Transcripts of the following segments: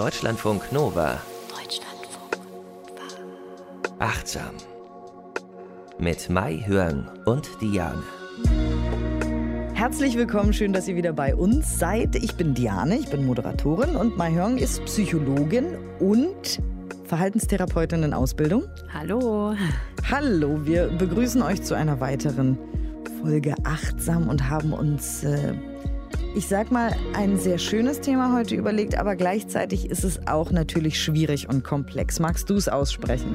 Deutschlandfunk Nova. Deutschlandfunk Nova. Achtsam. Mit Mai Hörn und Diane. Herzlich willkommen, schön, dass ihr wieder bei uns seid. Ich bin Diane, ich bin Moderatorin und Mai Hörn ist Psychologin und Verhaltenstherapeutin in Ausbildung. Hallo. Hallo, wir begrüßen euch zu einer weiteren Folge Achtsam und haben uns, äh, ich sag mal, ein sehr schönes Thema heute überlegt, aber gleichzeitig ist es auch natürlich schwierig und komplex. Magst du es aussprechen?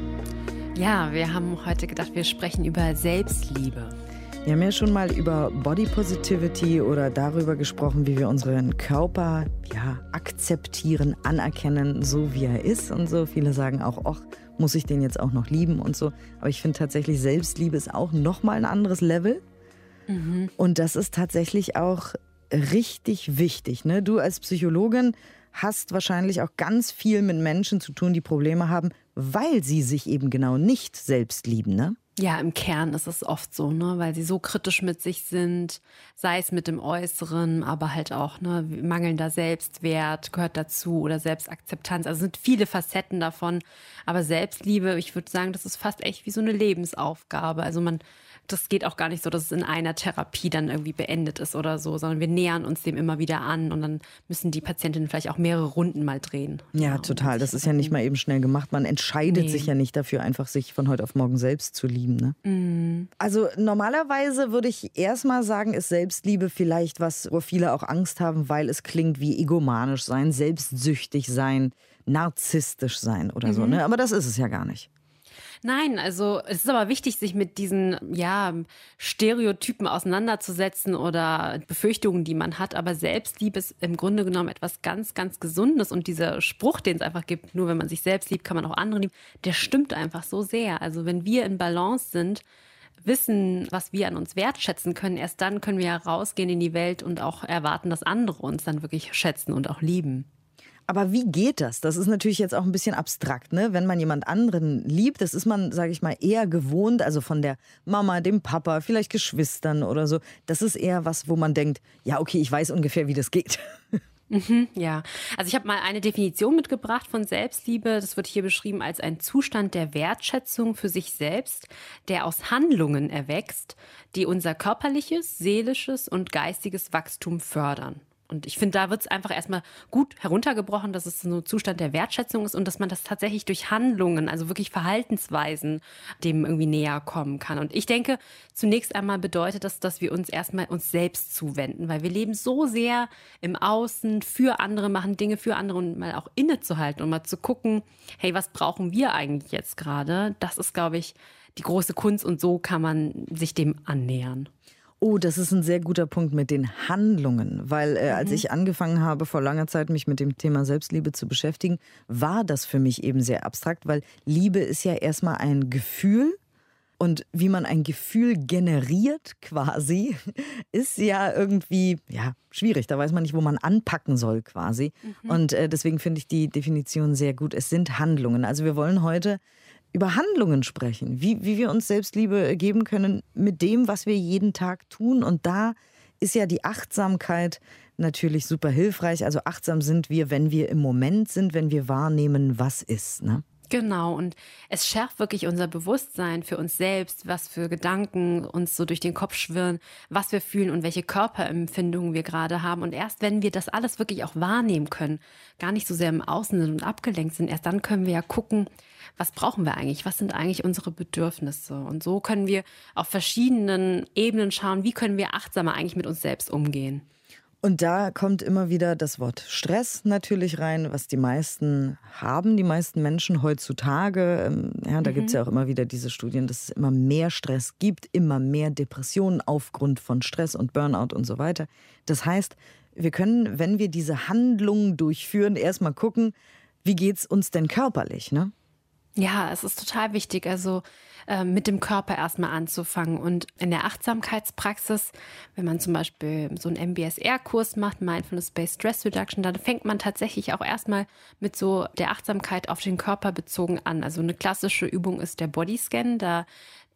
Ja, wir haben heute gedacht, wir sprechen über Selbstliebe. Wir haben ja schon mal über Body Positivity oder darüber gesprochen, wie wir unseren Körper ja, akzeptieren, anerkennen, so wie er ist und so. Viele sagen auch, ach, muss ich den jetzt auch noch lieben und so. Aber ich finde tatsächlich, Selbstliebe ist auch nochmal ein anderes Level. Mhm. Und das ist tatsächlich auch richtig wichtig. Ne? Du als Psychologin hast wahrscheinlich auch ganz viel mit Menschen zu tun, die Probleme haben, weil sie sich eben genau nicht selbst lieben. Ne? Ja, im Kern ist es oft so, ne, weil sie so kritisch mit sich sind, sei es mit dem Äußeren, aber halt auch, ne, mangelnder Selbstwert gehört dazu oder Selbstakzeptanz. Also sind viele Facetten davon. Aber Selbstliebe, ich würde sagen, das ist fast echt wie so eine Lebensaufgabe. Also man das geht auch gar nicht so, dass es in einer Therapie dann irgendwie beendet ist oder so, sondern wir nähern uns dem immer wieder an und dann müssen die Patientinnen vielleicht auch mehrere Runden mal drehen. Ja, ja total. Das ist ja nicht mal eben schnell gemacht. Man entscheidet nee. sich ja nicht dafür, einfach sich von heute auf morgen selbst zu lieben. Ne? Mhm. Also normalerweise würde ich erstmal sagen, ist Selbstliebe vielleicht was, wo viele auch Angst haben, weil es klingt wie egomanisch sein, selbstsüchtig sein, narzisstisch sein oder mhm. so. Ne? Aber das ist es ja gar nicht. Nein, also es ist aber wichtig, sich mit diesen ja, Stereotypen auseinanderzusetzen oder Befürchtungen, die man hat. Aber Selbstliebe ist im Grunde genommen etwas ganz, ganz Gesundes. Und dieser Spruch, den es einfach gibt, nur wenn man sich selbst liebt, kann man auch andere lieben, der stimmt einfach so sehr. Also wenn wir in Balance sind, wissen, was wir an uns wertschätzen können, erst dann können wir ja rausgehen in die Welt und auch erwarten, dass andere uns dann wirklich schätzen und auch lieben. Aber wie geht das? Das ist natürlich jetzt auch ein bisschen abstrakt, ne? Wenn man jemand anderen liebt, das ist man, sage ich mal, eher gewohnt, also von der Mama, dem Papa, vielleicht Geschwistern oder so. Das ist eher was, wo man denkt, ja, okay, ich weiß ungefähr, wie das geht. Mhm, ja, also ich habe mal eine Definition mitgebracht von Selbstliebe. Das wird hier beschrieben als ein Zustand der Wertschätzung für sich selbst, der aus Handlungen erwächst, die unser körperliches, seelisches und geistiges Wachstum fördern. Und ich finde, da wird es einfach erstmal gut heruntergebrochen, dass es so ein Zustand der Wertschätzung ist und dass man das tatsächlich durch Handlungen, also wirklich Verhaltensweisen, dem irgendwie näher kommen kann. Und ich denke, zunächst einmal bedeutet das, dass wir uns erstmal uns selbst zuwenden, weil wir leben so sehr im Außen für andere, machen Dinge für andere und mal auch innezuhalten und mal zu gucken, hey, was brauchen wir eigentlich jetzt gerade? Das ist, glaube ich, die große Kunst und so kann man sich dem annähern. Oh, das ist ein sehr guter Punkt mit den Handlungen, weil äh, als mhm. ich angefangen habe, vor langer Zeit mich mit dem Thema Selbstliebe zu beschäftigen, war das für mich eben sehr abstrakt, weil Liebe ist ja erstmal ein Gefühl und wie man ein Gefühl generiert quasi, ist ja irgendwie ja, schwierig. Da weiß man nicht, wo man anpacken soll quasi. Mhm. Und äh, deswegen finde ich die Definition sehr gut. Es sind Handlungen. Also wir wollen heute über Handlungen sprechen, wie, wie wir uns Selbstliebe geben können mit dem, was wir jeden Tag tun. Und da ist ja die Achtsamkeit natürlich super hilfreich. Also achtsam sind wir, wenn wir im Moment sind, wenn wir wahrnehmen, was ist. Ne? Genau, und es schärft wirklich unser Bewusstsein für uns selbst, was für Gedanken uns so durch den Kopf schwirren, was wir fühlen und welche Körperempfindungen wir gerade haben. Und erst wenn wir das alles wirklich auch wahrnehmen können, gar nicht so sehr im Außen sind und abgelenkt sind, erst dann können wir ja gucken, was brauchen wir eigentlich, was sind eigentlich unsere Bedürfnisse. Und so können wir auf verschiedenen Ebenen schauen, wie können wir achtsamer eigentlich mit uns selbst umgehen. Und da kommt immer wieder das Wort Stress natürlich rein, was die meisten haben, die meisten Menschen heutzutage. Ähm, ja, da mhm. gibt es ja auch immer wieder diese Studien, dass es immer mehr Stress gibt, immer mehr Depressionen aufgrund von Stress und Burnout und so weiter. Das heißt, wir können, wenn wir diese Handlungen durchführen, erstmal gucken, wie geht es uns denn körperlich, ne? Ja, es ist total wichtig, also äh, mit dem Körper erstmal anzufangen. Und in der Achtsamkeitspraxis, wenn man zum Beispiel so einen MBSR-Kurs macht, Mindfulness-Based Stress Reduction, dann fängt man tatsächlich auch erstmal mit so der Achtsamkeit auf den Körper bezogen an. Also eine klassische Übung ist der Bodyscan. Da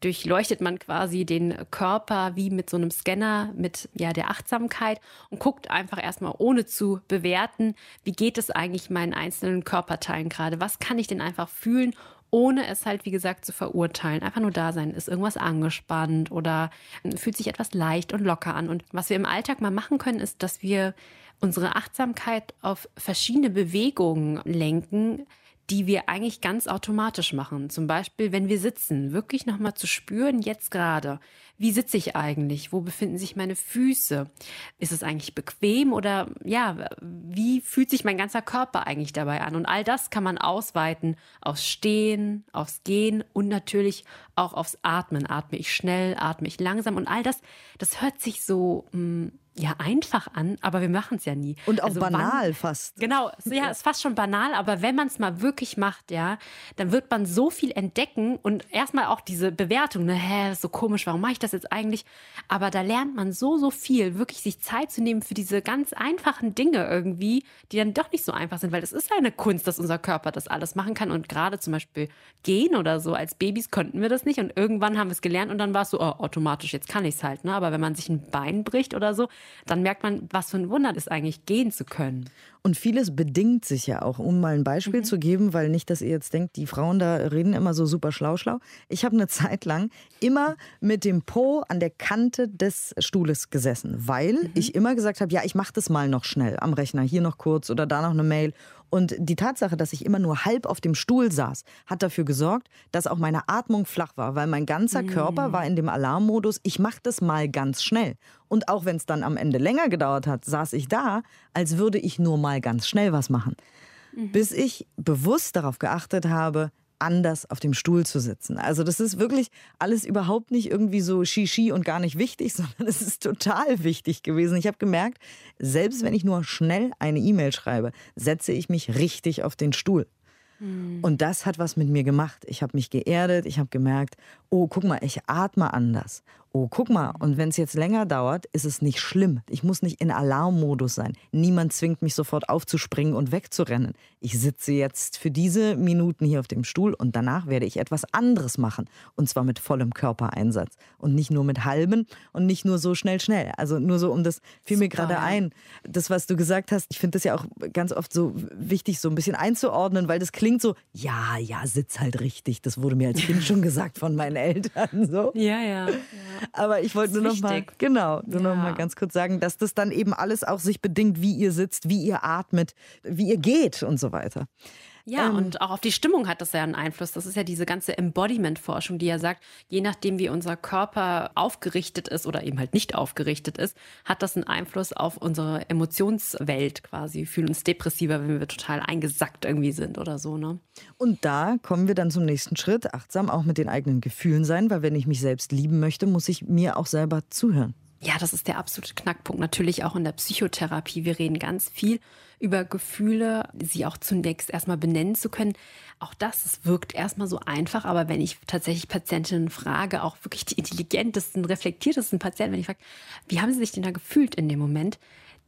durchleuchtet man quasi den Körper wie mit so einem Scanner mit ja der Achtsamkeit und guckt einfach erstmal ohne zu bewerten, wie geht es eigentlich meinen einzelnen Körperteilen gerade? Was kann ich denn einfach fühlen? Ohne es halt, wie gesagt, zu verurteilen. Einfach nur da sein. Ist irgendwas angespannt oder fühlt sich etwas leicht und locker an. Und was wir im Alltag mal machen können, ist, dass wir unsere Achtsamkeit auf verschiedene Bewegungen lenken, die wir eigentlich ganz automatisch machen. Zum Beispiel, wenn wir sitzen, wirklich nochmal zu spüren, jetzt gerade, wie sitze ich eigentlich? Wo befinden sich meine Füße? Ist es eigentlich bequem oder ja, wie fühlt sich mein ganzer Körper eigentlich dabei an? Und all das kann man ausweiten aufs Stehen, aufs Gehen und natürlich auch aufs Atmen. Atme ich schnell, atme ich langsam und all das, das hört sich so mh, hm, ja einfach an, aber wir machen es ja nie. Und auch also banal wann, fast. Genau, ja, ist fast schon banal, aber wenn man es mal wirklich macht, ja, dann wird man so viel entdecken und erstmal auch diese Bewertung, ne, hä, so komisch, warum mache ich das jetzt eigentlich? Aber da lernt man so, so viel, wirklich sich Zeit zu nehmen für diese ganz einfachen Dinge irgendwie, die dann doch nicht so einfach sind, weil es ist eine Kunst, dass unser Körper das alles machen kann und gerade zum Beispiel gehen oder so, als Babys konnten wir das nicht und irgendwann haben wir es gelernt und dann war es so, oh, automatisch, jetzt kann ich es halt, ne? Aber wenn man sich ein Bein bricht oder so, dann merkt man, was für ein Wunder ist eigentlich, gehen zu können. Und vieles bedingt sich ja auch, um mal ein Beispiel mhm. zu geben, weil nicht, dass ihr jetzt denkt, die Frauen da reden immer so super schlau schlau. Ich habe eine Zeit lang immer mit dem Po an der Kante des Stuhles gesessen, weil mhm. ich immer gesagt habe, ja, ich mache das mal noch schnell am Rechner, hier noch kurz oder da noch eine Mail. Und die Tatsache, dass ich immer nur halb auf dem Stuhl saß, hat dafür gesorgt, dass auch meine Atmung flach war, weil mein ganzer Körper mm. war in dem Alarmmodus, ich mache das mal ganz schnell. Und auch wenn es dann am Ende länger gedauert hat, saß ich da, als würde ich nur mal ganz schnell was machen. Mhm. Bis ich bewusst darauf geachtet habe, anders auf dem Stuhl zu sitzen. Also das ist wirklich alles überhaupt nicht irgendwie so Shishi und gar nicht wichtig, sondern es ist total wichtig gewesen. Ich habe gemerkt, selbst wenn ich nur schnell eine E-Mail schreibe, setze ich mich richtig auf den Stuhl. Hm. Und das hat was mit mir gemacht. Ich habe mich geerdet, ich habe gemerkt, oh, guck mal, ich atme anders oh, guck mal, und wenn es jetzt länger dauert, ist es nicht schlimm. Ich muss nicht in Alarmmodus sein. Niemand zwingt mich sofort aufzuspringen und wegzurennen. Ich sitze jetzt für diese Minuten hier auf dem Stuhl und danach werde ich etwas anderes machen. Und zwar mit vollem Körpereinsatz. Und nicht nur mit halben und nicht nur so schnell, schnell. Also nur so um das fiel Super, mir gerade ein. Das, was du gesagt hast, ich finde das ja auch ganz oft so wichtig, so ein bisschen einzuordnen, weil das klingt so, ja, ja, sitz halt richtig. Das wurde mir als Kind schon gesagt von meinen Eltern. So. Ja, ja. ja. Aber ich wollte nur noch mal, genau, nur ja. noch mal ganz kurz sagen, dass das dann eben alles auch sich bedingt, wie ihr sitzt, wie ihr atmet, wie ihr geht und so weiter. Ja, ähm, und auch auf die Stimmung hat das ja einen Einfluss. Das ist ja diese ganze Embodiment-Forschung, die ja sagt, je nachdem, wie unser Körper aufgerichtet ist oder eben halt nicht aufgerichtet ist, hat das einen Einfluss auf unsere Emotionswelt quasi. Wir fühlen uns depressiver, wenn wir total eingesackt irgendwie sind oder so. Ne? Und da kommen wir dann zum nächsten Schritt, achtsam auch mit den eigenen Gefühlen sein, weil wenn ich mich selbst lieben möchte, muss ich mir auch selber zuhören. Ja, das ist der absolute Knackpunkt. Natürlich auch in der Psychotherapie. Wir reden ganz viel über Gefühle, sie auch zunächst erstmal benennen zu können. Auch das, es wirkt erstmal so einfach, aber wenn ich tatsächlich Patientinnen frage, auch wirklich die intelligentesten, reflektiertesten Patienten, wenn ich frage, wie haben sie sich denn da gefühlt in dem Moment,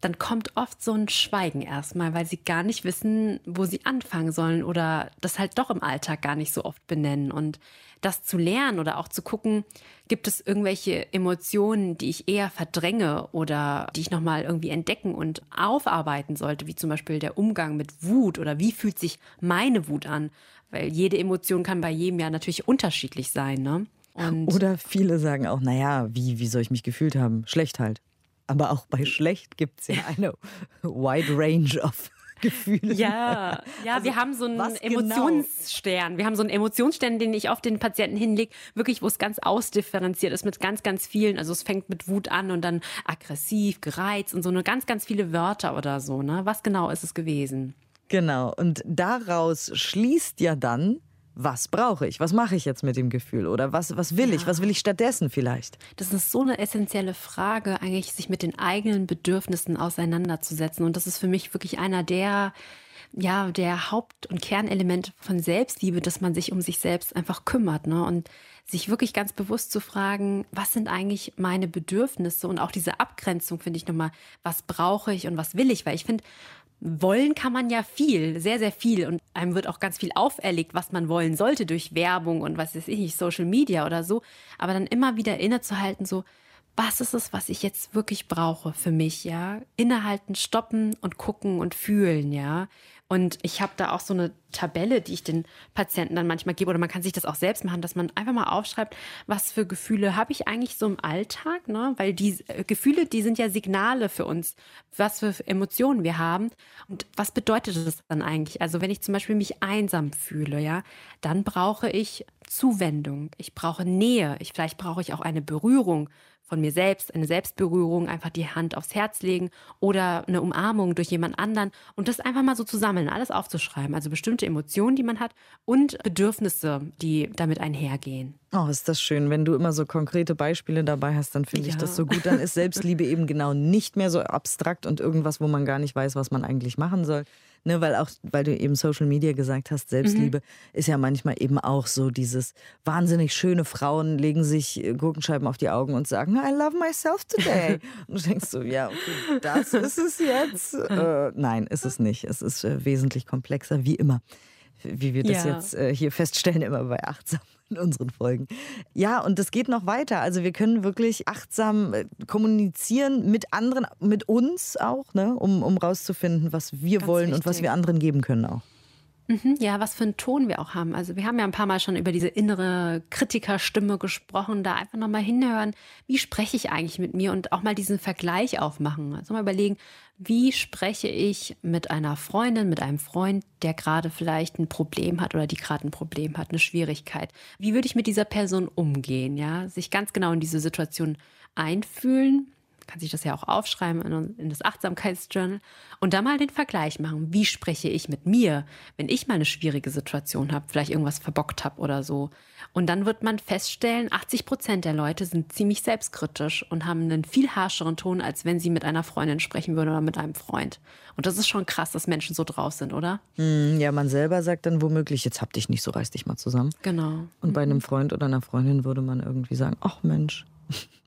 dann kommt oft so ein Schweigen erstmal, weil sie gar nicht wissen, wo sie anfangen sollen oder das halt doch im Alltag gar nicht so oft benennen. Und das zu lernen oder auch zu gucken, gibt es irgendwelche Emotionen, die ich eher verdränge oder die ich nochmal irgendwie entdecken und aufarbeiten sollte, wie zum Beispiel der Umgang mit Wut oder wie fühlt sich meine Wut an? Weil jede Emotion kann bei jedem ja natürlich unterschiedlich sein, ne? Und oder viele sagen auch, naja, wie, wie soll ich mich gefühlt haben? Schlecht halt. Aber auch bei schlecht gibt es ja eine wide range of Gefühle. Ja, ja, also, wir haben so einen genau? Emotionsstern. Genau? Wir haben so einen Emotionsstern, den ich auf den Patienten hinlege, wirklich, wo es ganz ausdifferenziert ist mit ganz, ganz vielen. Also es fängt mit Wut an und dann aggressiv, gereizt und so eine ganz, ganz viele Wörter oder so. Ne? Was genau ist es gewesen? Genau. Und daraus schließt ja dann, was brauche ich? Was mache ich jetzt mit dem Gefühl? Oder was, was will ja. ich? Was will ich stattdessen vielleicht? Das ist so eine essentielle Frage, eigentlich sich mit den eigenen Bedürfnissen auseinanderzusetzen. Und das ist für mich wirklich einer der, ja, der Haupt- und Kernelemente von Selbstliebe, dass man sich um sich selbst einfach kümmert. Ne? Und sich wirklich ganz bewusst zu fragen, was sind eigentlich meine Bedürfnisse? Und auch diese Abgrenzung finde ich nochmal, was brauche ich und was will ich? Weil ich finde, wollen kann man ja viel, sehr, sehr viel. Und einem wird auch ganz viel auferlegt, was man wollen sollte durch Werbung und was weiß ich nicht, Social Media oder so. Aber dann immer wieder innezuhalten, so, was ist es, was ich jetzt wirklich brauche für mich, ja? Innehalten, stoppen und gucken und fühlen, ja? Und ich habe da auch so eine Tabelle, die ich den Patienten dann manchmal gebe, oder man kann sich das auch selbst machen, dass man einfach mal aufschreibt, was für Gefühle habe ich eigentlich so im Alltag, ne? Weil die äh, Gefühle, die sind ja Signale für uns, was für Emotionen wir haben. Und was bedeutet das dann eigentlich? Also wenn ich zum Beispiel mich einsam fühle, ja, dann brauche ich Zuwendung, ich brauche Nähe, ich, vielleicht brauche ich auch eine Berührung von mir selbst, eine Selbstberührung, einfach die Hand aufs Herz legen oder eine Umarmung durch jemand anderen und das einfach mal so zu sammeln, alles aufzuschreiben. Also bestimmte Emotionen, die man hat und Bedürfnisse, die damit einhergehen. Oh, ist das schön. Wenn du immer so konkrete Beispiele dabei hast, dann finde ja. ich das so gut. Dann ist Selbstliebe eben genau nicht mehr so abstrakt und irgendwas, wo man gar nicht weiß, was man eigentlich machen soll, Ne, weil auch, weil du eben Social Media gesagt hast, Selbstliebe mhm. ist ja manchmal eben auch so dieses wahnsinnig schöne Frauen legen sich äh, Gurkenscheiben auf die Augen und sagen, I love myself today. und du denkst so, ja, okay, das ist es jetzt. Äh, nein, ist es nicht. Es ist äh, wesentlich komplexer, wie immer. Wie wir das ja. jetzt äh, hier feststellen, immer bei achtsam in unseren Folgen. Ja, und das geht noch weiter. Also wir können wirklich achtsam äh, kommunizieren mit anderen, mit uns auch, ne? um, um rauszufinden, was wir Ganz wollen wichtig. und was wir anderen geben können auch. Mhm, ja, was für einen Ton wir auch haben. Also wir haben ja ein paar Mal schon über diese innere Kritikerstimme gesprochen. Da einfach nochmal hinhören, wie spreche ich eigentlich mit mir und auch mal diesen Vergleich aufmachen. Also mal überlegen, wie spreche ich mit einer Freundin, mit einem Freund, der gerade vielleicht ein Problem hat oder die gerade ein Problem hat, eine Schwierigkeit. Wie würde ich mit dieser Person umgehen? Ja, sich ganz genau in diese Situation einfühlen kann sich das ja auch aufschreiben in, in das Achtsamkeitsjournal und da mal den Vergleich machen. Wie spreche ich mit mir, wenn ich mal eine schwierige Situation habe, vielleicht irgendwas verbockt habe oder so. Und dann wird man feststellen, 80 Prozent der Leute sind ziemlich selbstkritisch und haben einen viel harscheren Ton, als wenn sie mit einer Freundin sprechen würden oder mit einem Freund. Und das ist schon krass, dass Menschen so drauf sind, oder? Hm, ja, man selber sagt dann womöglich, jetzt hab dich nicht so, reiß dich mal zusammen. Genau. Und bei einem mhm. Freund oder einer Freundin würde man irgendwie sagen, ach Mensch,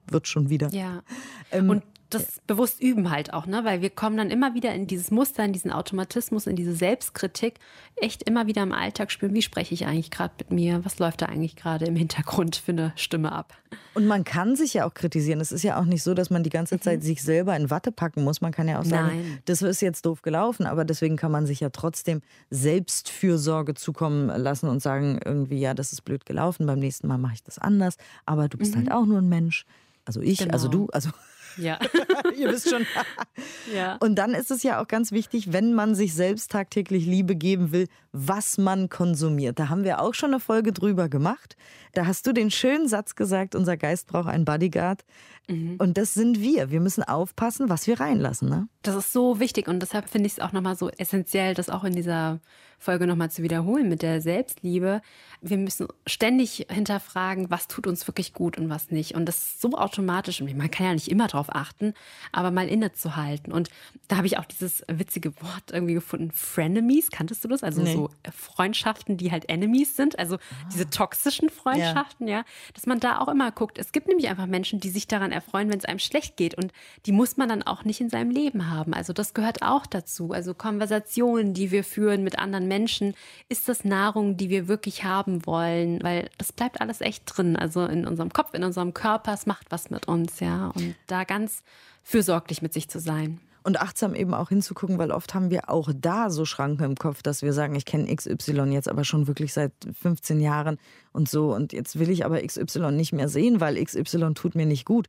wird schon wieder. Ja. Ähm, und das bewusst üben halt auch, ne? Weil wir kommen dann immer wieder in dieses Muster, in diesen Automatismus, in diese Selbstkritik, echt immer wieder im Alltag spüren, wie spreche ich eigentlich gerade mit mir, was läuft da eigentlich gerade im Hintergrund für eine Stimme ab. Und man kann sich ja auch kritisieren. Es ist ja auch nicht so, dass man die ganze Zeit mhm. sich selber in Watte packen muss. Man kann ja auch sagen, Nein. das ist jetzt doof gelaufen, aber deswegen kann man sich ja trotzdem Selbstfürsorge zukommen lassen und sagen, irgendwie, ja, das ist blöd gelaufen, beim nächsten Mal mache ich das anders, aber du bist mhm. halt auch nur ein Mensch. Also ich, also genau. also du, also ja. Ihr wisst schon. ja. Und dann ist es ja auch ganz wichtig, wenn man sich selbst tagtäglich Liebe geben will, was man konsumiert. Da haben wir auch schon eine Folge drüber gemacht. Da hast du den schönen Satz gesagt, unser Geist braucht einen Bodyguard. Mhm. Und das sind wir. Wir müssen aufpassen, was wir reinlassen. Ne? Das ist so wichtig und deshalb finde ich es auch nochmal so essentiell, das auch in dieser Folge nochmal zu wiederholen mit der Selbstliebe. Wir müssen ständig hinterfragen, was tut uns wirklich gut und was nicht. Und das ist so automatisch. Man kann ja nicht immer drauf achten, aber mal innezuhalten. Und da habe ich auch dieses witzige Wort irgendwie gefunden, Frenemies. Kanntest du das? Also nee. so Freundschaften, die halt Enemies sind. Also diese toxischen Freundschaften, ja. ja. Dass man da auch immer guckt. Es gibt nämlich einfach Menschen, die sich daran erfreuen, wenn es einem schlecht geht. Und die muss man dann auch nicht in seinem Leben haben. Also das gehört auch dazu. Also Konversationen, die wir führen mit anderen Menschen, ist das Nahrung, die wir wirklich haben wollen? Weil das bleibt alles echt drin. Also in unserem Kopf, in unserem Körper, es macht was mit uns, ja. Und da ganz fürsorglich mit sich zu sein. Und achtsam eben auch hinzugucken, weil oft haben wir auch da so Schranken im Kopf, dass wir sagen, ich kenne XY jetzt aber schon wirklich seit 15 Jahren und so. Und jetzt will ich aber XY nicht mehr sehen, weil XY tut mir nicht gut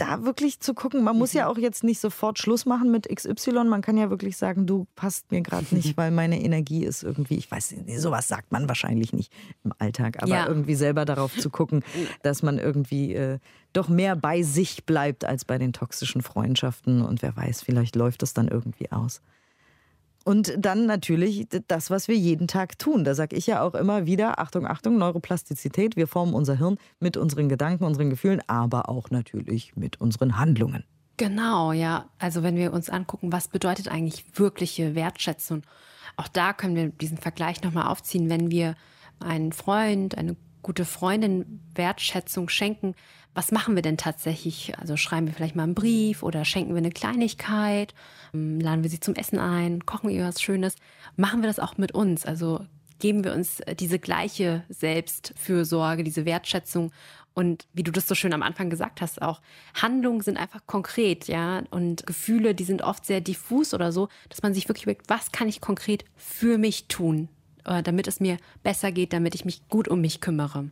da wirklich zu gucken, man muss ja mhm. auch jetzt nicht sofort Schluss machen mit XY. Man kann ja wirklich sagen, du passt mir gerade nicht, weil meine Energie ist irgendwie, ich weiß nicht, sowas sagt man wahrscheinlich nicht im Alltag, aber ja. irgendwie selber darauf zu gucken, dass man irgendwie äh, doch mehr bei sich bleibt als bei den toxischen Freundschaften. Und wer weiß, vielleicht läuft das dann irgendwie aus. Und dann natürlich das, was wir jeden Tag tun. Da sage ich ja auch immer wieder, Achtung, Achtung, Neuroplastizität. Wir formen unser Hirn mit unseren Gedanken, unseren Gefühlen, aber auch natürlich mit unseren Handlungen. Genau, ja. Also wenn wir uns angucken, was bedeutet eigentlich wirkliche Wertschätzung? Auch da können wir diesen Vergleich nochmal aufziehen, wenn wir einen Freund, eine gute Freundin Wertschätzung schenken, was machen wir denn tatsächlich? Also schreiben wir vielleicht mal einen Brief oder schenken wir eine Kleinigkeit, ähm, laden wir sie zum Essen ein, kochen ihr was Schönes. Machen wir das auch mit uns? Also geben wir uns äh, diese gleiche Selbstfürsorge, diese Wertschätzung und wie du das so schön am Anfang gesagt hast, auch Handlungen sind einfach konkret, ja, und Gefühle, die sind oft sehr diffus oder so, dass man sich wirklich überlegt, was kann ich konkret für mich tun, äh, damit es mir besser geht, damit ich mich gut um mich kümmere.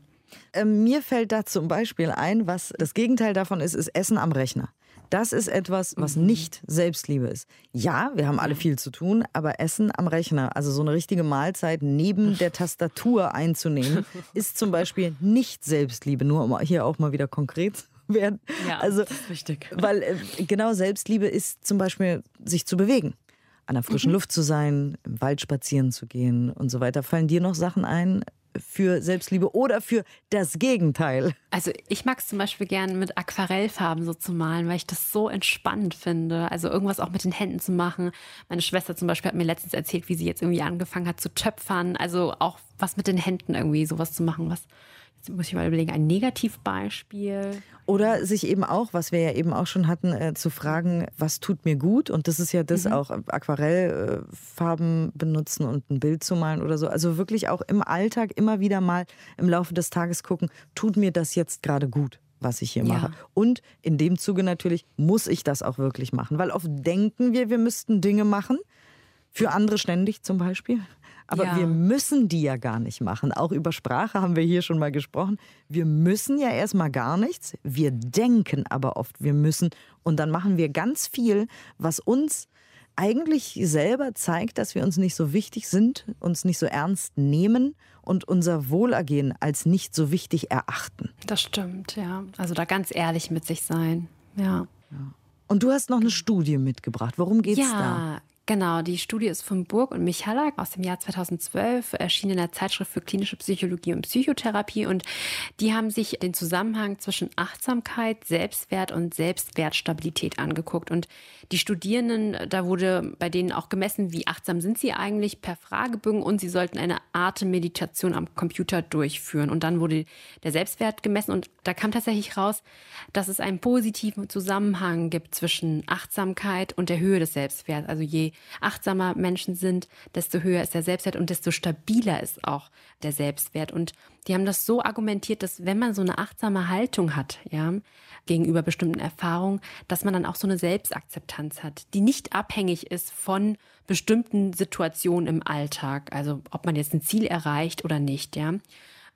Ähm, mir fällt da zum Beispiel ein, was das Gegenteil davon ist, ist Essen am Rechner. Das ist etwas, was mhm. nicht Selbstliebe ist. Ja, wir haben alle viel zu tun, aber Essen am Rechner, also so eine richtige Mahlzeit neben der Tastatur einzunehmen, ist zum Beispiel nicht Selbstliebe. Nur um hier auch mal wieder konkret zu werden. Ja, also, das ist wichtig. Weil äh, genau Selbstliebe ist zum Beispiel, sich zu bewegen an der frischen mhm. Luft zu sein, im Wald spazieren zu gehen und so weiter. Fallen dir noch Sachen ein, für Selbstliebe oder für das Gegenteil? Also ich mag es zum Beispiel gerne mit Aquarellfarben so zu malen, weil ich das so entspannend finde. Also irgendwas auch mit den Händen zu machen. Meine Schwester zum Beispiel hat mir letztens erzählt, wie sie jetzt irgendwie angefangen hat zu töpfern. Also auch was mit den Händen irgendwie sowas zu machen, was Jetzt muss ich mal überlegen, ein Negativbeispiel. Oder sich eben auch, was wir ja eben auch schon hatten, äh, zu fragen, was tut mir gut? Und das ist ja das mhm. auch, Aquarellfarben benutzen und ein Bild zu malen oder so. Also wirklich auch im Alltag immer wieder mal im Laufe des Tages gucken, tut mir das jetzt gerade gut? was ich hier mache. Ja. Und in dem Zuge natürlich muss ich das auch wirklich machen, weil oft denken wir, wir müssten Dinge machen, für andere ständig zum Beispiel. Aber ja. wir müssen die ja gar nicht machen. Auch über Sprache haben wir hier schon mal gesprochen. Wir müssen ja erstmal gar nichts. Wir denken aber oft, wir müssen. Und dann machen wir ganz viel, was uns eigentlich selber zeigt, dass wir uns nicht so wichtig sind, uns nicht so ernst nehmen und unser Wohlergehen als nicht so wichtig erachten. Das stimmt, ja. Also da ganz ehrlich mit sich sein. Ja. ja. Und du hast noch eine Studie mitgebracht. Worum geht es ja, da? Genau, die Studie ist von Burg und Michalak aus dem Jahr 2012, erschienen in der Zeitschrift für klinische Psychologie und Psychotherapie. Und die haben sich den Zusammenhang zwischen Achtsamkeit, Selbstwert und Selbstwertstabilität angeguckt. Und die Studierenden, da wurde bei denen auch gemessen, wie achtsam sind sie eigentlich per Fragebögen und sie sollten eine Atemmeditation am Computer durchführen. Und dann wurde der Selbstwert gemessen und da kam tatsächlich raus, dass es einen positiven Zusammenhang gibt zwischen Achtsamkeit und der Höhe des Selbstwerts. Also je achtsamer Menschen sind, desto höher ist der Selbstwert und desto stabiler ist auch der Selbstwert. Und die haben das so argumentiert, dass wenn man so eine achtsame Haltung hat, ja, gegenüber bestimmten Erfahrungen, dass man dann auch so eine Selbstakzeptanz hat, die nicht abhängig ist von bestimmten Situationen im Alltag. Also ob man jetzt ein Ziel erreicht oder nicht, ja.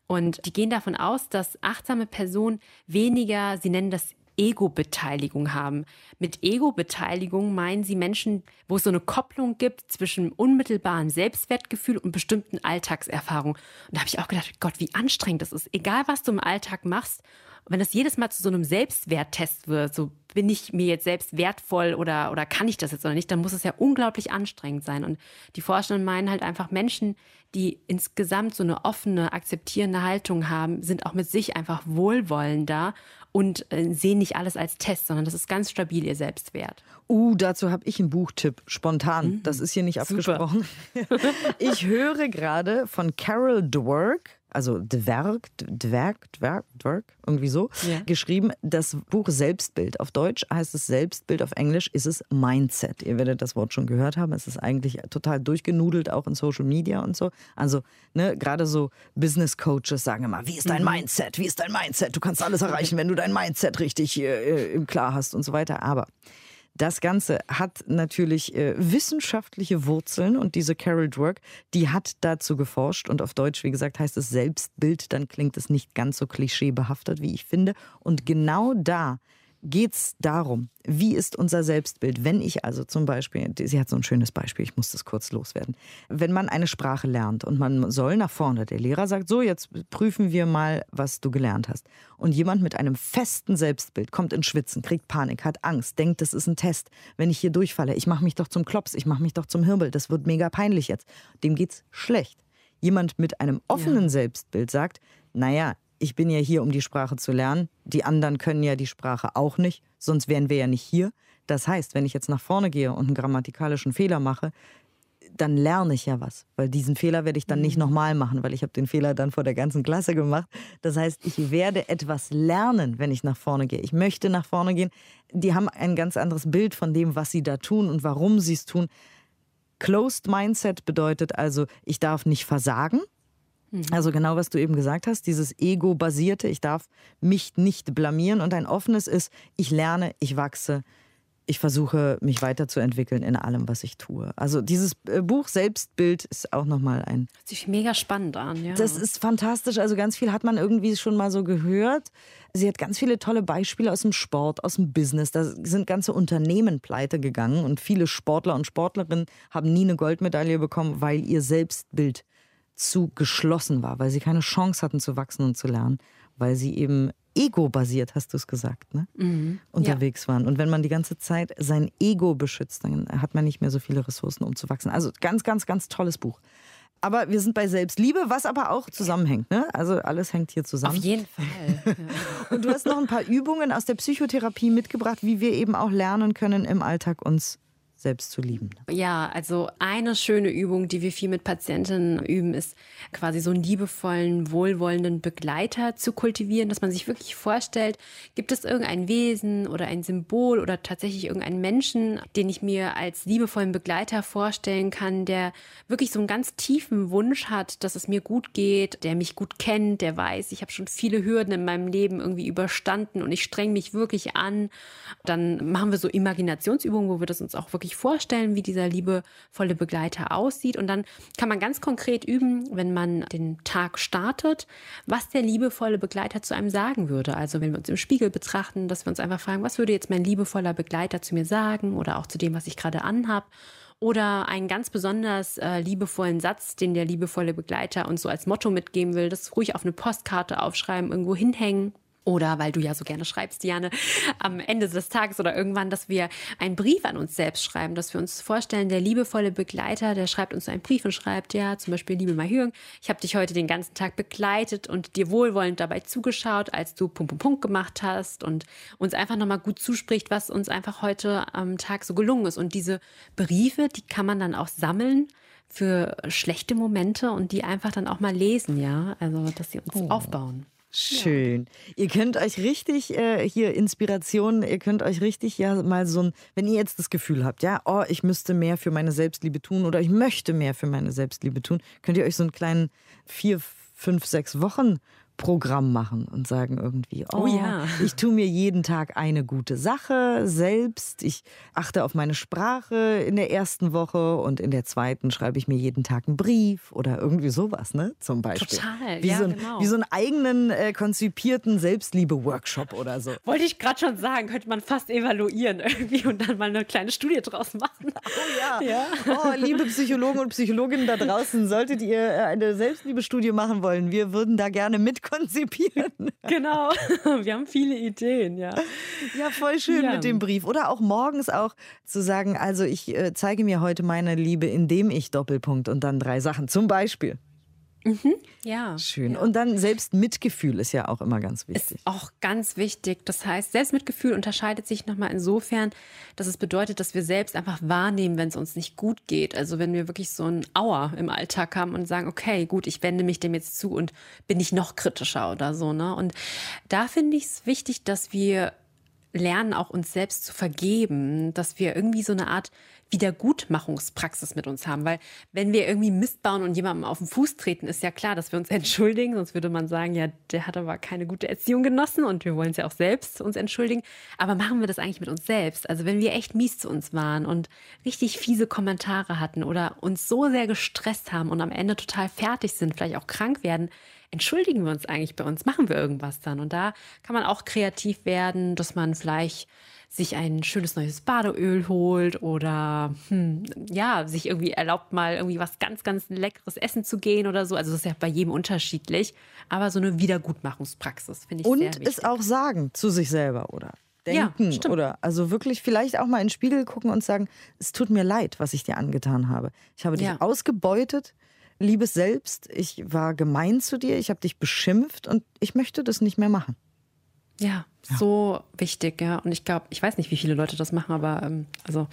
Und die gehen davon aus, dass achtsame Personen weniger, sie nennen das Ego-Beteiligung haben. Mit Ego-Beteiligung meinen sie Menschen, wo es so eine Kopplung gibt zwischen unmittelbarem Selbstwertgefühl und bestimmten Alltagserfahrungen. Und da habe ich auch gedacht, Gott, wie anstrengend das ist. Egal, was du im Alltag machst, wenn das jedes Mal zu so einem Selbstwerttest wird, so bin ich mir jetzt selbst wertvoll oder, oder kann ich das jetzt oder nicht, dann muss es ja unglaublich anstrengend sein. Und die Forscher meinen halt einfach Menschen, die insgesamt so eine offene, akzeptierende Haltung haben, sind auch mit sich einfach wohlwollender und äh, sehen nicht alles als Test, sondern das ist ganz stabil ihr Selbstwert. Uh, dazu habe ich einen Buchtipp, spontan. Mhm. Das ist hier nicht abgesprochen. ich höre gerade von Carol Dwork also Dwerg, Dwerg, Dwerg, Dwerg, irgendwie so, ja. geschrieben. Das Buch Selbstbild. Auf Deutsch heißt es Selbstbild, auf Englisch ist es Mindset. Ihr werdet das Wort schon gehört haben. Es ist eigentlich total durchgenudelt, auch in Social Media und so. Also, ne, gerade so Business Coaches sagen immer, wie ist dein mhm. Mindset? Wie ist dein Mindset? Du kannst alles erreichen, wenn du dein Mindset richtig äh, im Klar hast und so weiter. Aber das Ganze hat natürlich äh, wissenschaftliche Wurzeln und diese Carol Dwork, die hat dazu geforscht und auf Deutsch, wie gesagt, heißt es Selbstbild, dann klingt es nicht ganz so klischeebehaftet, wie ich finde. Und genau da geht es darum, wie ist unser Selbstbild, wenn ich also zum Beispiel, sie hat so ein schönes Beispiel, ich muss das kurz loswerden, wenn man eine Sprache lernt und man soll nach vorne, der Lehrer sagt, so, jetzt prüfen wir mal, was du gelernt hast. Und jemand mit einem festen Selbstbild kommt in Schwitzen, kriegt Panik, hat Angst, denkt, das ist ein Test. Wenn ich hier durchfalle, ich mache mich doch zum Klops, ich mache mich doch zum Hirbel, das wird mega peinlich jetzt. Dem geht's schlecht. Jemand mit einem offenen ja. Selbstbild sagt, naja, ich bin ja hier, um die Sprache zu lernen. Die anderen können ja die Sprache auch nicht, sonst wären wir ja nicht hier. Das heißt, wenn ich jetzt nach vorne gehe und einen grammatikalischen Fehler mache, dann lerne ich ja was, weil diesen Fehler werde ich dann nicht Mhm. nochmal machen, weil ich habe den Fehler dann vor der ganzen Klasse gemacht. Das heißt, ich werde etwas lernen, wenn ich nach vorne gehe. Ich möchte nach vorne gehen. Die haben ein ganz anderes Bild von dem, was sie da tun und warum sie es tun. Closed Mindset bedeutet also, ich darf nicht versagen. Also genau, was du eben gesagt hast, dieses Ego-basierte, ich darf mich nicht blamieren und ein offenes ist, ich lerne, ich wachse, ich versuche mich weiterzuentwickeln in allem, was ich tue. Also dieses äh, Buch Selbstbild ist auch nochmal ein Hört sich mega spannend an, ja. das ist fantastisch. Also ganz viel hat man irgendwie schon mal so gehört. Sie hat ganz viele tolle Beispiele aus dem Sport, aus dem Business. Da sind ganze Unternehmen pleite gegangen und viele Sportler und Sportlerinnen haben nie eine Goldmedaille bekommen, weil ihr Selbstbild zu geschlossen war, weil sie keine Chance hatten zu wachsen und zu lernen, weil sie eben ego-basiert, hast du es gesagt, ne? unterwegs waren. Und wenn man die ganze Zeit sein Ego beschützt, dann hat man nicht mehr so viele Ressourcen, um zu wachsen. Also ganz, ganz, ganz tolles Buch. Aber wir sind bei Selbstliebe, was aber auch zusammenhängt. Ne? Also alles hängt hier Auf zusammen. jeden Fall. Ja. Und du hast noch ein paar Übungen aus der Psychotherapie mitgebracht, wie wir eben auch lernen können, im Alltag uns selbst zu lieben. Ja, also eine schöne Übung, die wir viel mit Patientinnen üben, ist quasi so einen liebevollen, wohlwollenden Begleiter zu kultivieren, dass man sich wirklich vorstellt, gibt es irgendein Wesen oder ein Symbol oder tatsächlich irgendeinen Menschen, den ich mir als liebevollen Begleiter vorstellen kann, der wirklich so einen ganz tiefen Wunsch hat, dass es mir gut geht, der mich gut kennt, der weiß, ich habe schon viele Hürden in meinem Leben irgendwie überstanden und ich streng mich wirklich an. Dann machen wir so Imaginationsübungen, wo wir das uns auch wirklich vorstellen, wie dieser liebevolle Begleiter aussieht. Und dann kann man ganz konkret üben, wenn man den Tag startet, was der liebevolle Begleiter zu einem sagen würde. Also wenn wir uns im Spiegel betrachten, dass wir uns einfach fragen, was würde jetzt mein liebevoller Begleiter zu mir sagen oder auch zu dem, was ich gerade anhab. Oder einen ganz besonders äh, liebevollen Satz, den der liebevolle Begleiter uns so als Motto mitgeben will, das ruhig auf eine Postkarte aufschreiben, irgendwo hinhängen. Oder weil du ja so gerne schreibst, Diane, am Ende des Tages oder irgendwann, dass wir einen Brief an uns selbst schreiben, dass wir uns vorstellen, der liebevolle Begleiter, der schreibt uns einen Brief und schreibt, ja, zum Beispiel, liebe Mahjong, ich habe dich heute den ganzen Tag begleitet und dir wohlwollend dabei zugeschaut, als du Punkt, Punkt, Punkt gemacht hast und uns einfach nochmal gut zuspricht, was uns einfach heute am Tag so gelungen ist. Und diese Briefe, die kann man dann auch sammeln für schlechte Momente und die einfach dann auch mal lesen, ja, also dass sie uns aufbauen. Schön. Ihr könnt euch richtig äh, hier Inspiration, ihr könnt euch richtig ja mal so ein, wenn ihr jetzt das Gefühl habt, ja, oh, ich müsste mehr für meine Selbstliebe tun oder ich möchte mehr für meine Selbstliebe tun, könnt ihr euch so einen kleinen vier, fünf, sechs Wochen Programm machen und sagen irgendwie, oh, Oh ja. ich tue mir jeden Tag eine gute Sache selbst, ich achte auf meine Sprache in der ersten Woche und in der zweiten schreibe ich mir jeden Tag einen Brief oder irgendwie sowas, ne? Zum Beispiel. Total, wie ja, so ein, genau. Wie so einen eigenen äh, konzipierten Selbstliebe-Workshop oder so. Wollte ich gerade schon sagen, könnte man fast evaluieren irgendwie und dann mal eine kleine Studie draus machen. Oh ja. Oh, liebe Psychologen und Psychologinnen da draußen, solltet ihr äh, eine Selbstliebe-Studie machen wollen, wir würden da gerne mitkonzipieren. Genau. Wir haben viele Ideen, ja. Ja, voll schön Ja. mit dem Brief. Oder auch morgens auch zu sagen, also ich äh, zeige mir heute meine Liebe, indem ich Doppelpunkt und dann drei Sachen. Zum Beispiel. Ja. Schön. Und dann selbst Mitgefühl ist ja auch immer ganz wichtig. Ist auch ganz wichtig. Das heißt, Selbstmitgefühl unterscheidet sich nochmal insofern, dass es bedeutet, dass wir selbst einfach wahrnehmen, wenn es uns nicht gut geht. Also wenn wir wirklich so ein Auer im Alltag haben und sagen, okay, gut, ich wende mich dem jetzt zu und bin nicht noch kritischer oder so. Ne? Und da finde ich es wichtig, dass wir lernen, auch uns selbst zu vergeben, dass wir irgendwie so eine Art Wiedergutmachungspraxis mit uns haben. Weil wenn wir irgendwie Mist bauen und jemandem auf den Fuß treten, ist ja klar, dass wir uns entschuldigen. Sonst würde man sagen, ja, der hat aber keine gute Erziehung genossen und wir wollen es ja auch selbst uns entschuldigen. Aber machen wir das eigentlich mit uns selbst? Also wenn wir echt mies zu uns waren und richtig fiese Kommentare hatten oder uns so sehr gestresst haben und am Ende total fertig sind, vielleicht auch krank werden, entschuldigen wir uns eigentlich bei uns? Machen wir irgendwas dann? Und da kann man auch kreativ werden, dass man vielleicht sich ein schönes neues Badeöl holt oder hm, ja, sich irgendwie erlaubt, mal irgendwie was ganz, ganz leckeres essen zu gehen oder so. Also das ist ja bei jedem unterschiedlich. Aber so eine Wiedergutmachungspraxis finde ich sehr Und wichtig. es auch sagen zu sich selber oder denken Ja, stimmt. oder also wirklich vielleicht auch mal in den Spiegel gucken und sagen, es tut mir leid, was ich dir angetan habe. Ich habe dich Ja. ausgebeutet, liebes Selbst, ich war gemein zu dir, ich habe dich beschimpft und ich möchte das nicht mehr machen. Ja, so wichtig, ja. Und ich glaube, ich weiß nicht, wie viele Leute das machen, aber ähm, also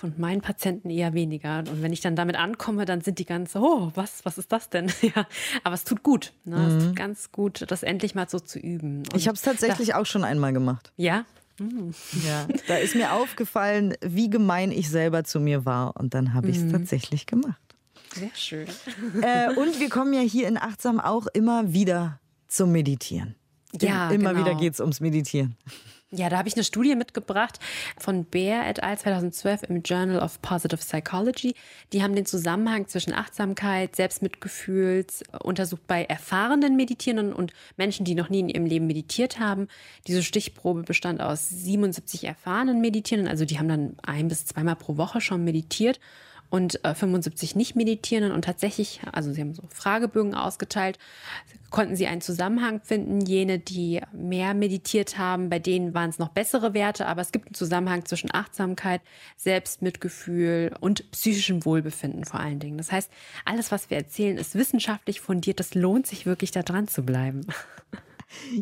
von meinen Patienten eher weniger. Und wenn ich dann damit ankomme, dann sind die ganz, oh, was, was ist das denn? ja, aber es tut gut. Ne? Mhm. Es tut ganz gut, das endlich mal so zu üben. Und ich habe es tatsächlich da, auch schon einmal gemacht. Ja? Mhm. Ja, da ist mir aufgefallen, wie gemein ich selber zu mir war. Und dann habe ich es mhm. tatsächlich gemacht. Sehr schön. Äh, und wir kommen ja hier in Achtsam auch immer wieder zum Meditieren. Ja, immer genau. wieder geht es ums Meditieren. Ja, da habe ich eine Studie mitgebracht von Bear et al. 2012 im Journal of Positive Psychology. Die haben den Zusammenhang zwischen Achtsamkeit, Selbstmitgefühl untersucht bei erfahrenen Meditierenden und Menschen, die noch nie in ihrem Leben meditiert haben. Diese Stichprobe bestand aus 77 erfahrenen Meditierenden, also die haben dann ein bis zweimal pro Woche schon meditiert und äh, 75 nicht meditierenden und tatsächlich, also sie haben so Fragebögen ausgeteilt, konnten sie einen Zusammenhang finden. Jene, die mehr meditiert haben, bei denen waren es noch bessere Werte, aber es gibt einen Zusammenhang zwischen Achtsamkeit, Selbstmitgefühl und psychischem Wohlbefinden vor allen Dingen. Das heißt, alles, was wir erzählen, ist wissenschaftlich fundiert. Das lohnt sich wirklich, da dran zu bleiben.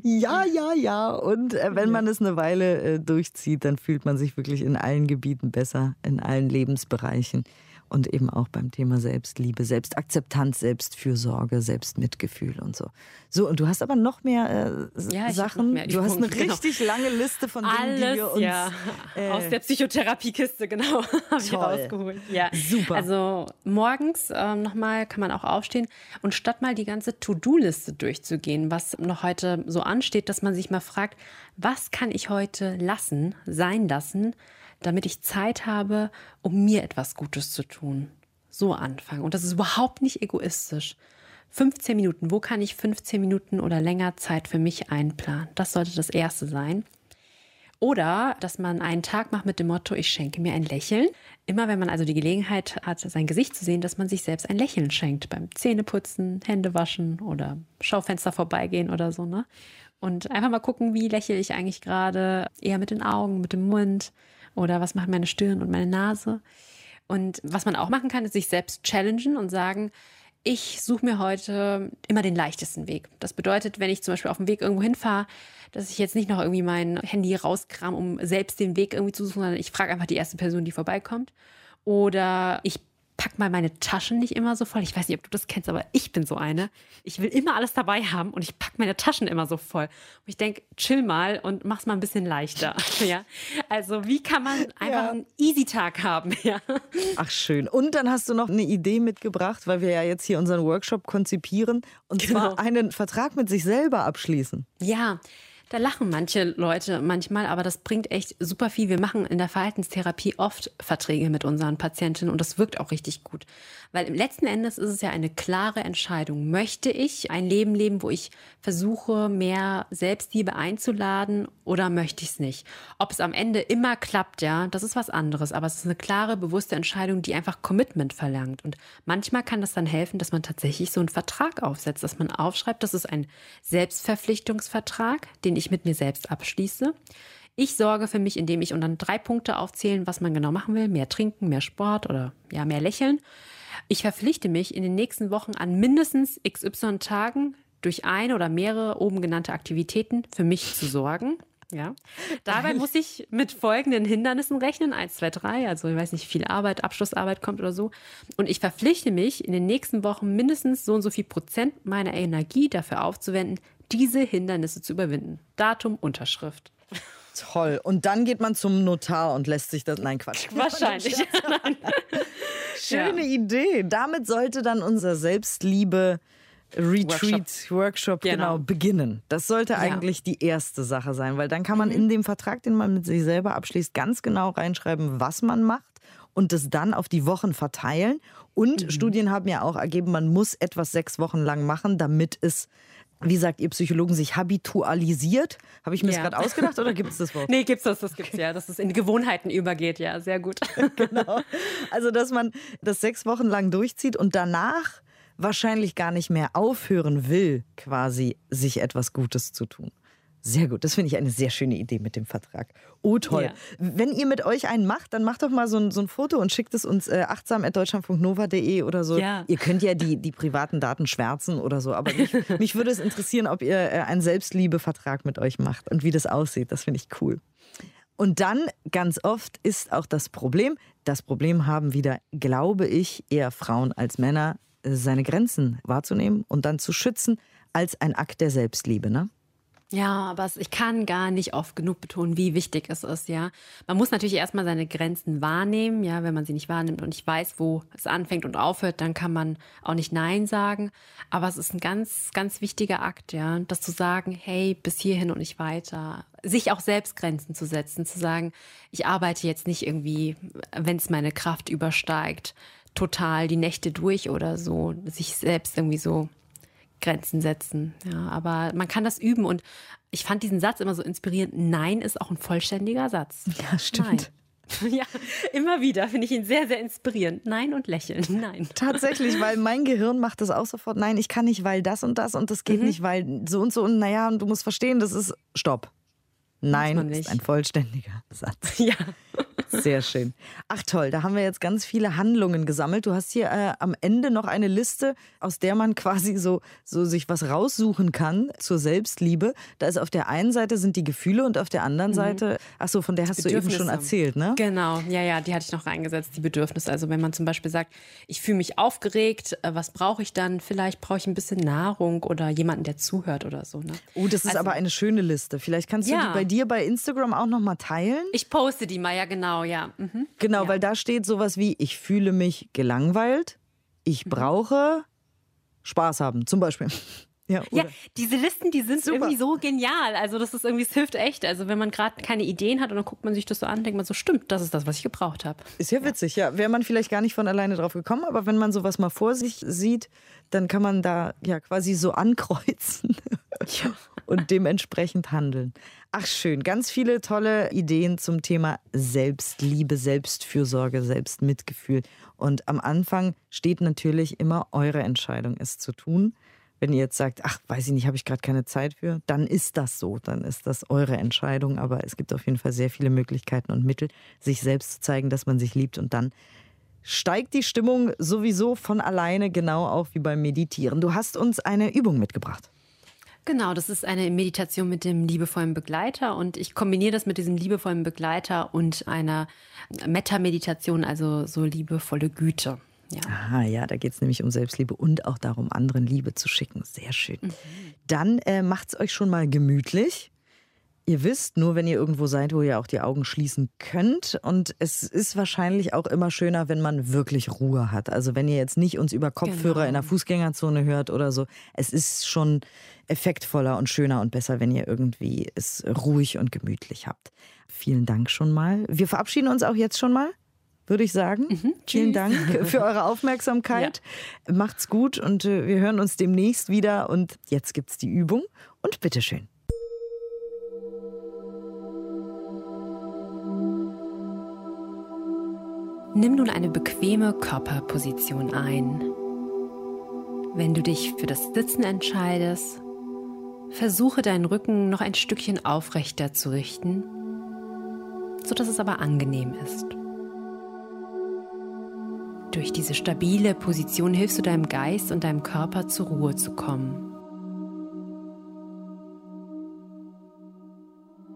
Ja, ja, ja. Und äh, wenn man es eine Weile äh, durchzieht, dann fühlt man sich wirklich in allen Gebieten besser, in allen Lebensbereichen und eben auch beim Thema Selbstliebe, Selbstakzeptanz, Selbstfürsorge, Selbstmitgefühl und so. So, und du hast aber noch mehr äh, ja, Sachen. Mehr du hast eine genau. richtig lange Liste von Dingen, Alles, die wir uns ja. Äh, aus der Psychotherapiekiste genau habe ich rausgeholt. Ja, super. Also morgens äh, nochmal kann man auch aufstehen und statt mal die ganze To-Do-Liste durchzugehen, was noch heute so ansteht, dass man sich mal fragt, was kann ich heute lassen, sein lassen? Damit ich Zeit habe, um mir etwas Gutes zu tun. So anfangen. Und das ist überhaupt nicht egoistisch. 15 Minuten, wo kann ich 15 Minuten oder länger Zeit für mich einplanen? Das sollte das Erste sein. Oder dass man einen Tag macht mit dem Motto, ich schenke mir ein Lächeln. Immer wenn man also die Gelegenheit hat, sein Gesicht zu sehen, dass man sich selbst ein Lächeln schenkt beim Zähneputzen, Hände waschen oder Schaufenster vorbeigehen oder so. Ne? Und einfach mal gucken, wie lächle ich eigentlich gerade, eher mit den Augen, mit dem Mund, oder was machen meine Stirn und meine Nase. Und was man auch machen kann, ist sich selbst challengen und sagen, ich suche mir heute immer den leichtesten Weg. Das bedeutet, wenn ich zum Beispiel auf dem Weg irgendwo hinfahre, dass ich jetzt nicht noch irgendwie mein Handy rauskram, um selbst den Weg irgendwie zu suchen, sondern ich frage einfach die erste Person, die vorbeikommt. Oder ich pack mal meine Taschen nicht immer so voll. Ich weiß nicht, ob du das kennst, aber ich bin so eine. Ich will immer alles dabei haben und ich pack meine Taschen immer so voll. Und ich denke, chill mal und mach's mal ein bisschen leichter. ja. Also, wie kann man einfach ja. einen Easy-Tag haben? Ja. Ach, schön. Und dann hast du noch eine Idee mitgebracht, weil wir ja jetzt hier unseren Workshop konzipieren und genau. zwar einen Vertrag mit sich selber abschließen. Ja. Da lachen manche Leute manchmal, aber das bringt echt super viel. Wir machen in der Verhaltenstherapie oft Verträge mit unseren Patientinnen und das wirkt auch richtig gut. Weil im letzten Endes ist es ja eine klare Entscheidung. Möchte ich ein Leben leben, wo ich versuche, mehr Selbstliebe einzuladen oder möchte ich es nicht? Ob es am Ende immer klappt, ja, das ist was anderes. Aber es ist eine klare, bewusste Entscheidung, die einfach Commitment verlangt. Und manchmal kann das dann helfen, dass man tatsächlich so einen Vertrag aufsetzt, dass man aufschreibt, das ist ein Selbstverpflichtungsvertrag, den ich mit mir selbst abschließe. Ich sorge für mich, indem ich und dann drei Punkte aufzählen, was man genau machen will. Mehr trinken, mehr Sport oder ja, mehr lächeln. Ich verpflichte mich in den nächsten Wochen an mindestens XY Tagen durch eine oder mehrere oben genannte Aktivitäten für mich zu sorgen. Ja. Dabei muss ich mit folgenden Hindernissen rechnen. Eins, zwei, drei. Also, ich weiß nicht, viel Arbeit, Abschlussarbeit kommt oder so. Und ich verpflichte mich, in den nächsten Wochen mindestens so und so viel Prozent meiner Energie dafür aufzuwenden, diese Hindernisse zu überwinden. Datum, Unterschrift. Toll. Und dann geht man zum Notar und lässt sich das. Nein, Quatsch. Wahrscheinlich. Schöne ja. Idee. Damit sollte dann unser Selbstliebe. Retreat, Workshop, Workshop genau. genau. beginnen. Das sollte ja. eigentlich die erste Sache sein, weil dann kann man mhm. in dem Vertrag, den man mit sich selber abschließt, ganz genau reinschreiben, was man macht und das dann auf die Wochen verteilen. Und mhm. Studien haben ja auch ergeben, man muss etwas sechs Wochen lang machen, damit es wie sagt ihr Psychologen, sich habitualisiert? Habe ich mir ja. das gerade ausgedacht oder gibt es das Wort? Nee, gibt es das, das gibt es ja, dass es in Gewohnheiten übergeht, ja, sehr gut. genau. Also, dass man das sechs Wochen lang durchzieht und danach wahrscheinlich gar nicht mehr aufhören will, quasi sich etwas Gutes zu tun. Sehr gut, das finde ich eine sehr schöne Idee mit dem Vertrag. Oh, toll. Ja. Wenn ihr mit euch einen macht, dann macht doch mal so ein, so ein Foto und schickt es uns äh, achtsam.deutschlandfunknova.de oder so. Ja. Ihr könnt ja die, die privaten Daten schwärzen oder so, aber mich, mich würde es interessieren, ob ihr äh, einen Selbstliebevertrag mit euch macht und wie das aussieht. Das finde ich cool. Und dann ganz oft ist auch das Problem, das Problem haben wieder, glaube ich, eher Frauen als Männer, seine Grenzen wahrzunehmen und dann zu schützen als ein Akt der Selbstliebe, ne? Ja, aber ich kann gar nicht oft genug betonen, wie wichtig es ist, ja. Man muss natürlich erstmal seine Grenzen wahrnehmen, ja. Wenn man sie nicht wahrnimmt und nicht weiß, wo es anfängt und aufhört, dann kann man auch nicht Nein sagen. Aber es ist ein ganz, ganz wichtiger Akt, ja. Das zu sagen, hey, bis hierhin und nicht weiter. Sich auch selbst Grenzen zu setzen, zu sagen, ich arbeite jetzt nicht irgendwie, wenn es meine Kraft übersteigt, total die Nächte durch oder so. Sich selbst irgendwie so Grenzen setzen. Ja, aber man kann das üben und ich fand diesen Satz immer so inspirierend. Nein ist auch ein vollständiger Satz. Ja, stimmt. Nein. Ja, immer wieder finde ich ihn sehr, sehr inspirierend. Nein und lächeln. Nein. Tatsächlich, weil mein Gehirn macht das auch sofort. Nein, ich kann nicht, weil das und das und das geht mhm. nicht, weil so und so und naja, und du musst verstehen, das ist Stopp. Nein ist ein vollständiger Satz. Ja. Sehr schön. Ach toll, da haben wir jetzt ganz viele Handlungen gesammelt. Du hast hier äh, am Ende noch eine Liste, aus der man quasi so, so sich was raussuchen kann zur Selbstliebe. Da ist auf der einen Seite sind die Gefühle und auf der anderen mhm. Seite, ach so, von der hast du eben schon erzählt, ne? Genau, ja, ja, die hatte ich noch reingesetzt, die Bedürfnisse. Also wenn man zum Beispiel sagt, ich fühle mich aufgeregt, äh, was brauche ich dann? Vielleicht brauche ich ein bisschen Nahrung oder jemanden, der zuhört oder so. Ne? Oh, das ist also, aber eine schöne Liste. Vielleicht kannst du ja. die bei dir bei Instagram auch noch mal teilen. Ich poste die mal, ja genau, ja. Mhm. Genau, ja. weil da steht sowas wie, ich fühle mich gelangweilt, ich mhm. brauche Spaß haben, zum Beispiel. Ja, ja, diese Listen, die sind Super. irgendwie so genial. Also das ist irgendwie, es hilft echt. Also wenn man gerade keine Ideen hat und dann guckt man sich das so an, denkt man so, stimmt, das ist das, was ich gebraucht habe. Ist ja witzig, ja. ja. Wäre man vielleicht gar nicht von alleine drauf gekommen, aber wenn man sowas mal vor sich sieht, dann kann man da ja quasi so ankreuzen ja. und dementsprechend handeln. Ach schön, ganz viele tolle Ideen zum Thema Selbstliebe, Selbstfürsorge, Selbstmitgefühl. Und am Anfang steht natürlich immer eure Entscheidung, es zu tun. Wenn ihr jetzt sagt, ach, weiß ich nicht, habe ich gerade keine Zeit für, dann ist das so, dann ist das eure Entscheidung. Aber es gibt auf jeden Fall sehr viele Möglichkeiten und Mittel, sich selbst zu zeigen, dass man sich liebt und dann steigt die Stimmung sowieso von alleine, genau auch wie beim Meditieren. Du hast uns eine Übung mitgebracht. Genau, das ist eine Meditation mit dem liebevollen Begleiter und ich kombiniere das mit diesem liebevollen Begleiter und einer Metta-Meditation, also so liebevolle Güte. Ja. Aha, ja, da geht es nämlich um Selbstliebe und auch darum, anderen Liebe zu schicken. Sehr schön. Mhm. Dann äh, macht es euch schon mal gemütlich. Ihr wisst, nur wenn ihr irgendwo seid, wo ihr auch die Augen schließen könnt. Und es ist wahrscheinlich auch immer schöner, wenn man wirklich Ruhe hat. Also wenn ihr jetzt nicht uns über Kopfhörer genau. in der Fußgängerzone hört oder so. Es ist schon effektvoller und schöner und besser, wenn ihr irgendwie es ruhig und gemütlich habt. Vielen Dank schon mal. Wir verabschieden uns auch jetzt schon mal würde ich sagen. Mhm. Vielen Dank für eure Aufmerksamkeit. Ja. Macht's gut und äh, wir hören uns demnächst wieder. Und jetzt gibt's die Übung und bitteschön. Nimm nun eine bequeme Körperposition ein. Wenn du dich für das Sitzen entscheidest, versuche deinen Rücken noch ein Stückchen aufrechter zu richten, sodass es aber angenehm ist. Durch diese stabile Position hilfst du deinem Geist und deinem Körper zur Ruhe zu kommen.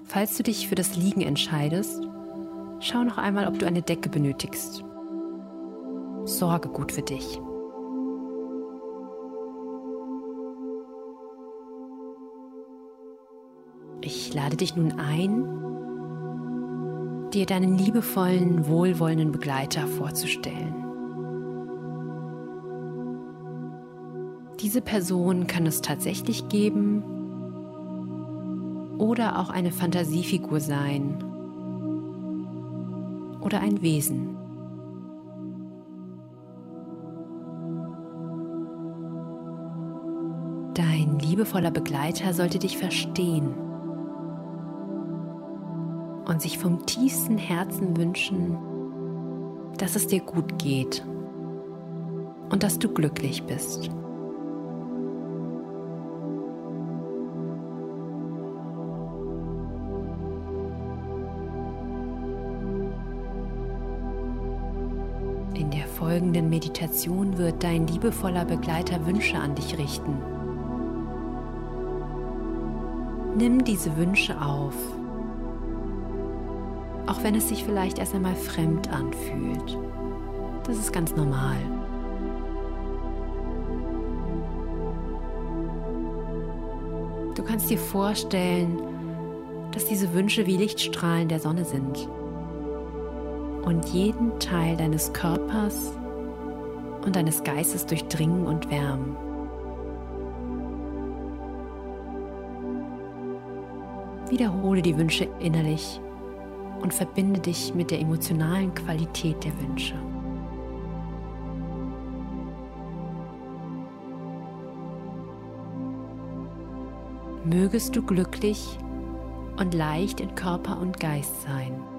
Falls du dich für das Liegen entscheidest, Schau noch einmal, ob du eine Decke benötigst. Sorge gut für dich. Ich lade dich nun ein, dir deinen liebevollen, wohlwollenden Begleiter vorzustellen. Diese Person kann es tatsächlich geben oder auch eine Fantasiefigur sein oder ein Wesen. Dein liebevoller Begleiter sollte dich verstehen und sich vom tiefsten Herzen wünschen, dass es dir gut geht und dass du glücklich bist. folgenden Meditation wird dein liebevoller Begleiter Wünsche an dich richten. Nimm diese Wünsche auf Auch wenn es sich vielleicht erst einmal fremd anfühlt. Das ist ganz normal. Du kannst dir vorstellen, dass diese Wünsche wie Lichtstrahlen der Sonne sind und jeden Teil deines Körpers und deines Geistes durchdringen und wärmen. Wiederhole die Wünsche innerlich und verbinde dich mit der emotionalen Qualität der Wünsche. Mögest du glücklich und leicht in Körper und Geist sein.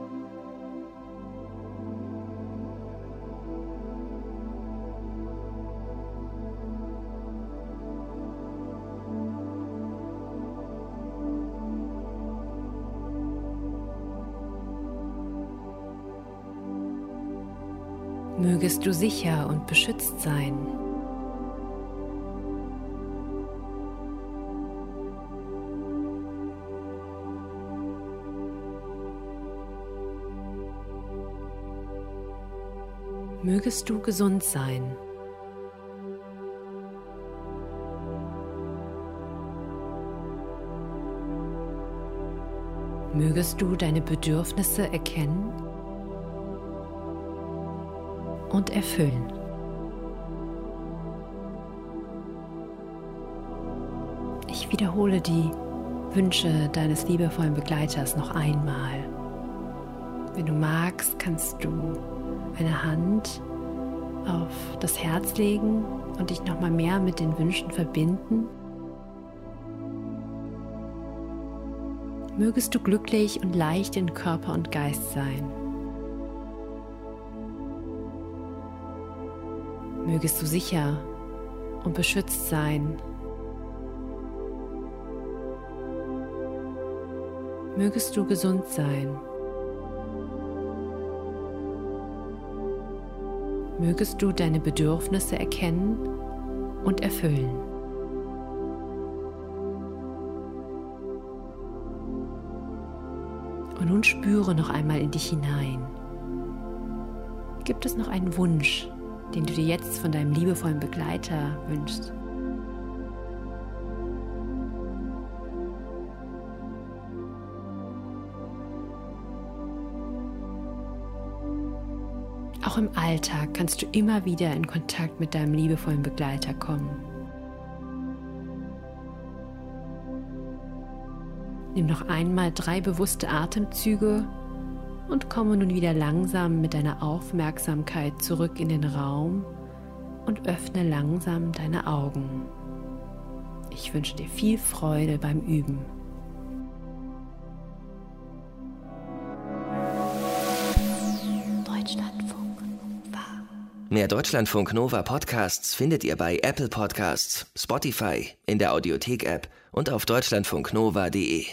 Mögest du sicher und beschützt sein. Mögest du gesund sein. Mögest du deine Bedürfnisse erkennen und erfüllen. Ich wiederhole die Wünsche deines liebevollen Begleiters noch einmal. Wenn du magst, kannst du eine Hand auf das Herz legen und dich noch mal mehr mit den Wünschen verbinden. Mögest du glücklich und leicht in Körper und Geist sein. Mögest du sicher und beschützt sein. Mögest du gesund sein. Mögest du deine Bedürfnisse erkennen und erfüllen. Und nun spüre noch einmal in dich hinein. Gibt es noch einen Wunsch, den du dir jetzt von deinem liebevollen Begleiter wünschst. Auch im Alltag kannst du immer wieder in Kontakt mit deinem liebevollen Begleiter kommen. Nimm noch einmal drei bewusste Atemzüge und komme nun wieder langsam mit deiner Aufmerksamkeit zurück in den Raum und öffne langsam deine Augen. Ich wünsche dir viel Freude beim Üben. Deutschlandfunk Nova. Mehr Deutschlandfunk Nova Podcasts findet ihr bei Apple Podcasts, Spotify, in der Audiothek-App und auf deutschlandfunknova.de.